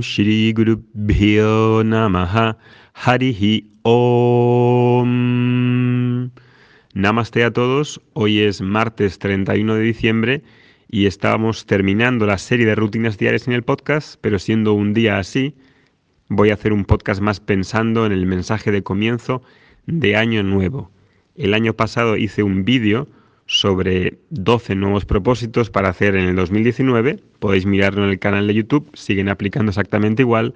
Shri Guru Namaha Harihi Om. Namaste a todos. Hoy es martes 31 de diciembre y estábamos terminando la serie de rutinas diarias en el podcast, pero siendo un día así, voy a hacer un podcast más pensando en el mensaje de comienzo de Año Nuevo. El año pasado hice un vídeo sobre 12 nuevos propósitos para hacer en el 2019. Podéis mirarlo en el canal de YouTube, siguen aplicando exactamente igual.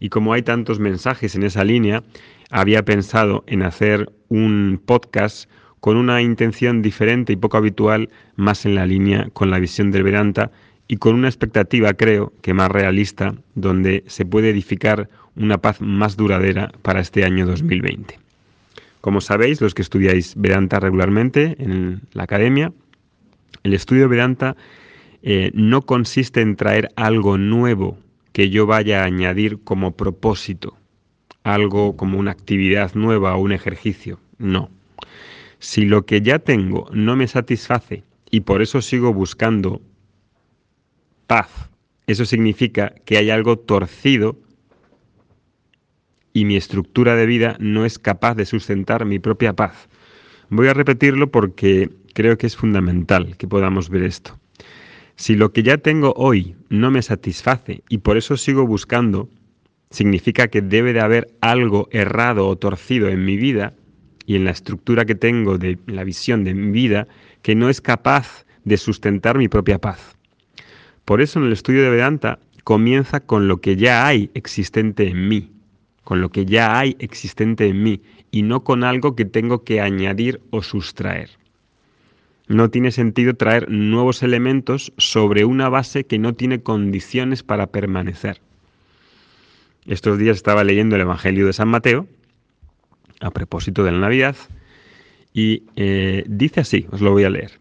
Y como hay tantos mensajes en esa línea, había pensado en hacer un podcast con una intención diferente y poco habitual, más en la línea con la visión del Vedanta y con una expectativa, creo, que más realista, donde se puede edificar una paz más duradera para este año 2020. Como sabéis, los que estudiáis Vedanta regularmente en la academia, el estudio Vedanta eh, no consiste en traer algo nuevo que yo vaya a añadir como propósito, algo como una actividad nueva o un ejercicio. No. Si lo que ya tengo no me satisface y por eso sigo buscando paz, eso significa que hay algo torcido y mi estructura de vida no es capaz de sustentar mi propia paz. Voy a repetirlo porque creo que es fundamental que podamos ver esto. Si lo que ya tengo hoy no me satisface y por eso sigo buscando, significa que debe de haber algo errado o torcido en mi vida y en la estructura que tengo de la visión de mi vida que no es capaz de sustentar mi propia paz. Por eso en el estudio de Vedanta comienza con lo que ya hay existente en mí con lo que ya hay existente en mí y no con algo que tengo que añadir o sustraer. No tiene sentido traer nuevos elementos sobre una base que no tiene condiciones para permanecer. Estos días estaba leyendo el Evangelio de San Mateo, a propósito de la Navidad, y eh, dice así, os lo voy a leer.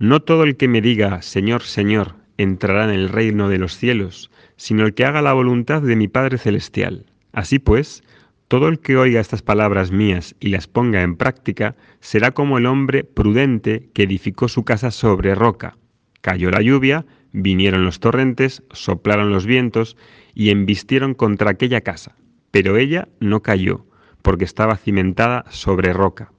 No todo el que me diga, Señor, Señor, entrará en el reino de los cielos, sino el que haga la voluntad de mi Padre Celestial. Así pues, todo el que oiga estas palabras mías y las ponga en práctica será como el hombre prudente que edificó su casa sobre roca. Cayó la lluvia, vinieron los torrentes, soplaron los vientos y embistieron contra aquella casa. Pero ella no cayó, porque estaba cimentada sobre roca.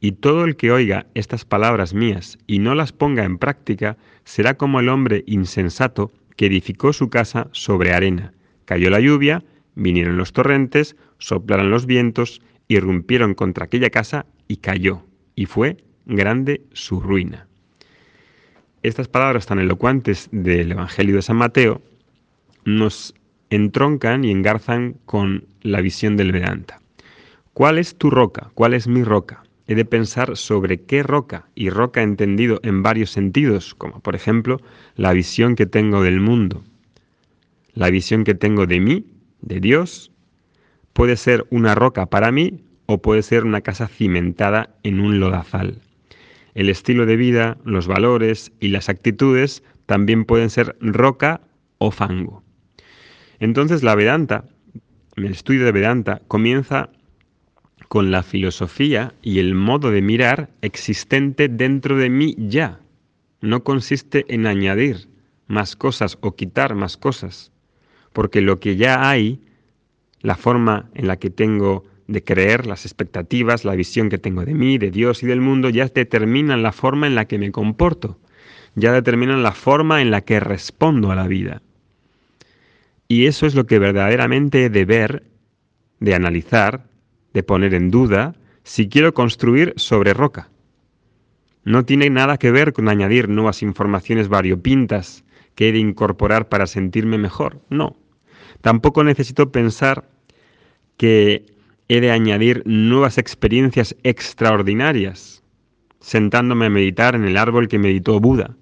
Y todo el que oiga estas palabras mías y no las ponga en práctica será como el hombre insensato que edificó su casa sobre arena. Cayó la lluvia, Vinieron los torrentes, soplaron los vientos, irrumpieron contra aquella casa y cayó, y fue grande su ruina. Estas palabras tan elocuentes del Evangelio de San Mateo nos entroncan y engarzan con la visión del Vedanta. ¿Cuál es tu roca? ¿Cuál es mi roca? He de pensar sobre qué roca, y roca entendido en varios sentidos, como por ejemplo la visión que tengo del mundo, la visión que tengo de mí de Dios puede ser una roca para mí o puede ser una casa cimentada en un lodazal. El estilo de vida, los valores y las actitudes también pueden ser roca o fango. Entonces la Vedanta, el estudio de Vedanta, comienza con la filosofía y el modo de mirar existente dentro de mí ya. No consiste en añadir más cosas o quitar más cosas porque lo que ya hay, la forma en la que tengo de creer, las expectativas, la visión que tengo de mí, de Dios y del mundo, ya determinan la forma en la que me comporto, ya determinan la forma en la que respondo a la vida. Y eso es lo que verdaderamente he de ver, de analizar, de poner en duda, si quiero construir sobre roca. No tiene nada que ver con añadir nuevas informaciones variopintas que he de incorporar para sentirme mejor. No. Tampoco necesito pensar que he de añadir nuevas experiencias extraordinarias, sentándome a meditar en el árbol que meditó Buda,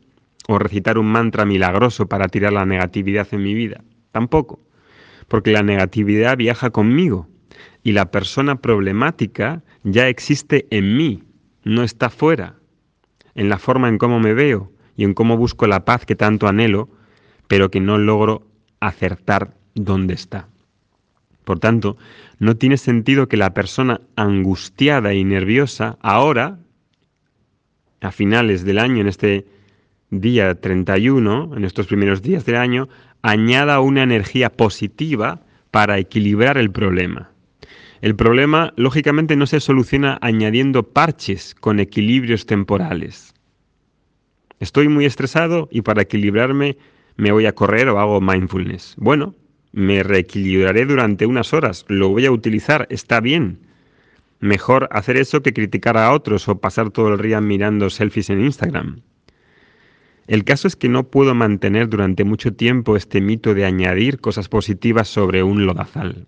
o recitar un mantra milagroso para tirar la negatividad en mi vida. Tampoco, porque la negatividad viaja conmigo y la persona problemática ya existe en mí, no está fuera, en la forma en cómo me veo y en cómo busco la paz que tanto anhelo, pero que no logro acertar dónde está. Por tanto, no tiene sentido que la persona angustiada y nerviosa ahora, a finales del año, en este día 31, en estos primeros días del año, añada una energía positiva para equilibrar el problema. El problema, lógicamente, no se soluciona añadiendo parches con equilibrios temporales. Estoy muy estresado y para equilibrarme me voy a correr o hago mindfulness. Bueno, me reequilibraré durante unas horas, lo voy a utilizar, está bien. Mejor hacer eso que criticar a otros o pasar todo el día mirando selfies en Instagram. El caso es que no puedo mantener durante mucho tiempo este mito de añadir cosas positivas sobre un lodazal.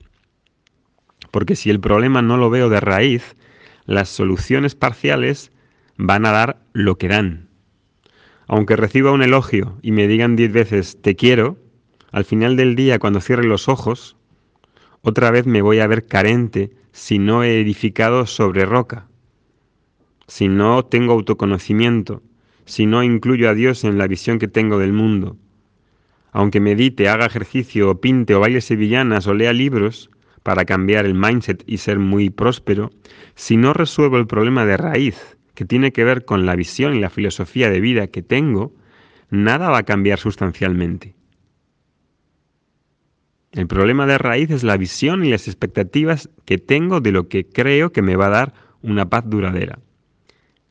Porque si el problema no lo veo de raíz, las soluciones parciales van a dar lo que dan. Aunque reciba un elogio y me digan diez veces te quiero, al final del día cuando cierre los ojos, otra vez me voy a ver carente si no he edificado sobre roca, si no tengo autoconocimiento, si no incluyo a Dios en la visión que tengo del mundo. Aunque medite, haga ejercicio, o pinte, o baile sevillanas, o lea libros para cambiar el mindset y ser muy próspero, si no resuelvo el problema de raíz, que tiene que ver con la visión y la filosofía de vida que tengo, nada va a cambiar sustancialmente. El problema de raíz es la visión y las expectativas que tengo de lo que creo que me va a dar una paz duradera.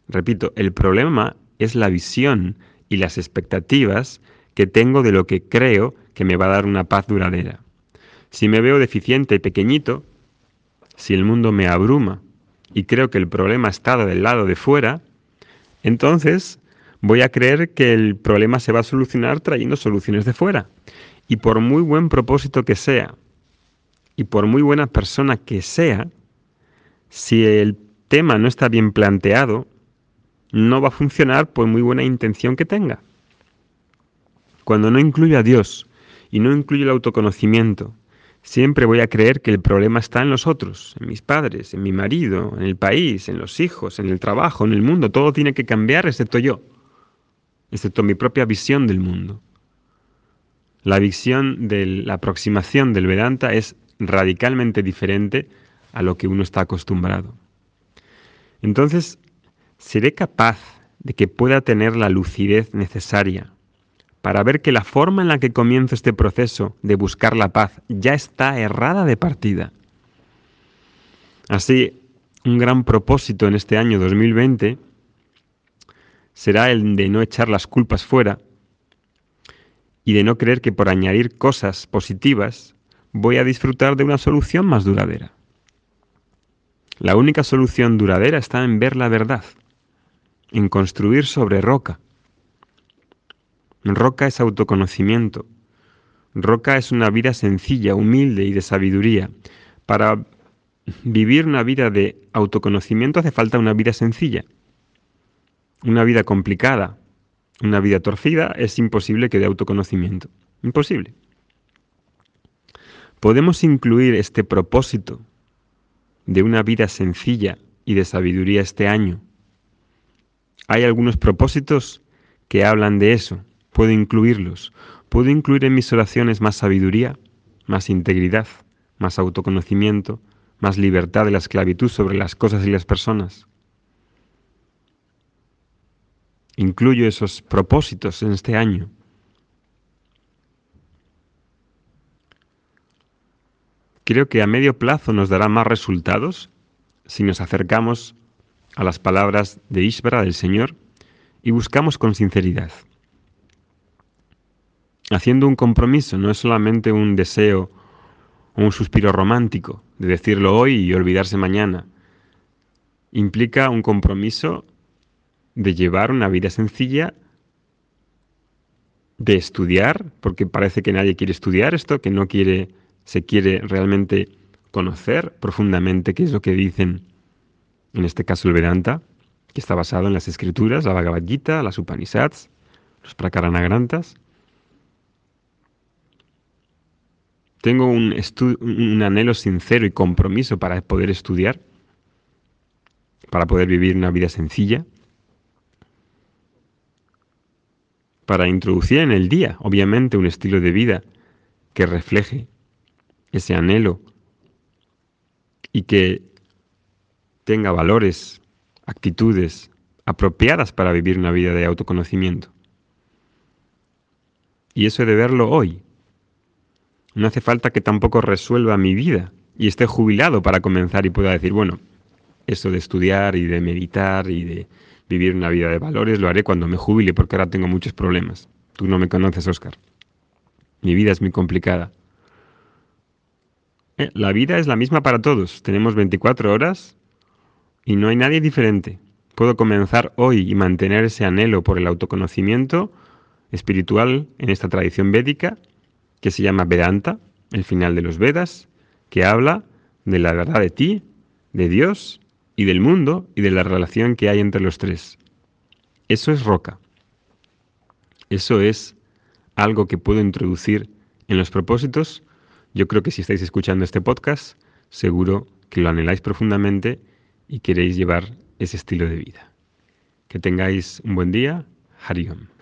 Repito, el problema es la visión y las expectativas que tengo de lo que creo que me va a dar una paz duradera. Si me veo deficiente y pequeñito, si el mundo me abruma y creo que el problema está del lado de fuera, entonces voy a creer que el problema se va a solucionar trayendo soluciones de fuera. Y por muy buen propósito que sea, y por muy buena persona que sea, si el tema no está bien planteado, no va a funcionar por muy buena intención que tenga. Cuando no incluyo a Dios y no incluyo el autoconocimiento, siempre voy a creer que el problema está en los otros, en mis padres, en mi marido, en el país, en los hijos, en el trabajo, en el mundo. Todo tiene que cambiar excepto yo, excepto mi propia visión del mundo. La visión de la aproximación del Vedanta es radicalmente diferente a lo que uno está acostumbrado. Entonces, seré capaz de que pueda tener la lucidez necesaria para ver que la forma en la que comienzo este proceso de buscar la paz ya está errada de partida. Así, un gran propósito en este año 2020 será el de no echar las culpas fuera y de no creer que por añadir cosas positivas voy a disfrutar de una solución más duradera. La única solución duradera está en ver la verdad en construir sobre roca. Roca es autoconocimiento. Roca es una vida sencilla, humilde y de sabiduría. Para vivir una vida de autoconocimiento hace falta una vida sencilla. Una vida complicada, una vida torcida es imposible que dé autoconocimiento. Imposible. Podemos incluir este propósito de una vida sencilla y de sabiduría este año hay algunos propósitos que hablan de eso. Puedo incluirlos. Puedo incluir en mis oraciones más sabiduría, más integridad, más autoconocimiento, más libertad de la esclavitud sobre las cosas y las personas. Incluyo esos propósitos en este año. Creo que a medio plazo nos dará más resultados si nos acercamos a las palabras de Ishvara del Señor y buscamos con sinceridad. Haciendo un compromiso no es solamente un deseo o un suspiro romántico de decirlo hoy y olvidarse mañana. Implica un compromiso de llevar una vida sencilla, de estudiar, porque parece que nadie quiere estudiar esto, que no quiere, se quiere realmente conocer profundamente qué es lo que dicen en este caso el Vedanta, que está basado en las escrituras, la Bhagavad Gita, las Upanishads, los Prakaranagrantas. Tengo un, un anhelo sincero y compromiso para poder estudiar, para poder vivir una vida sencilla, para introducir en el día, obviamente, un estilo de vida que refleje ese anhelo y que tenga valores, actitudes apropiadas para vivir una vida de autoconocimiento. Y eso he de verlo hoy. No hace falta que tampoco resuelva mi vida y esté jubilado para comenzar y pueda decir, bueno, eso de estudiar y de meditar y de vivir una vida de valores lo haré cuando me jubile porque ahora tengo muchos problemas. Tú no me conoces, Oscar. Mi vida es muy complicada. Eh, la vida es la misma para todos. Tenemos 24 horas y no hay nadie diferente. Puedo comenzar hoy y mantener ese anhelo por el autoconocimiento espiritual en esta tradición védica que se llama Vedanta, el final de los Vedas, que habla de la verdad de ti, de Dios y del mundo y de la relación que hay entre los tres. Eso es roca. Eso es algo que puedo introducir en los propósitos. Yo creo que si estáis escuchando este podcast, seguro que lo anheláis profundamente y queréis llevar ese estilo de vida. Que tengáis un buen día. Hariom.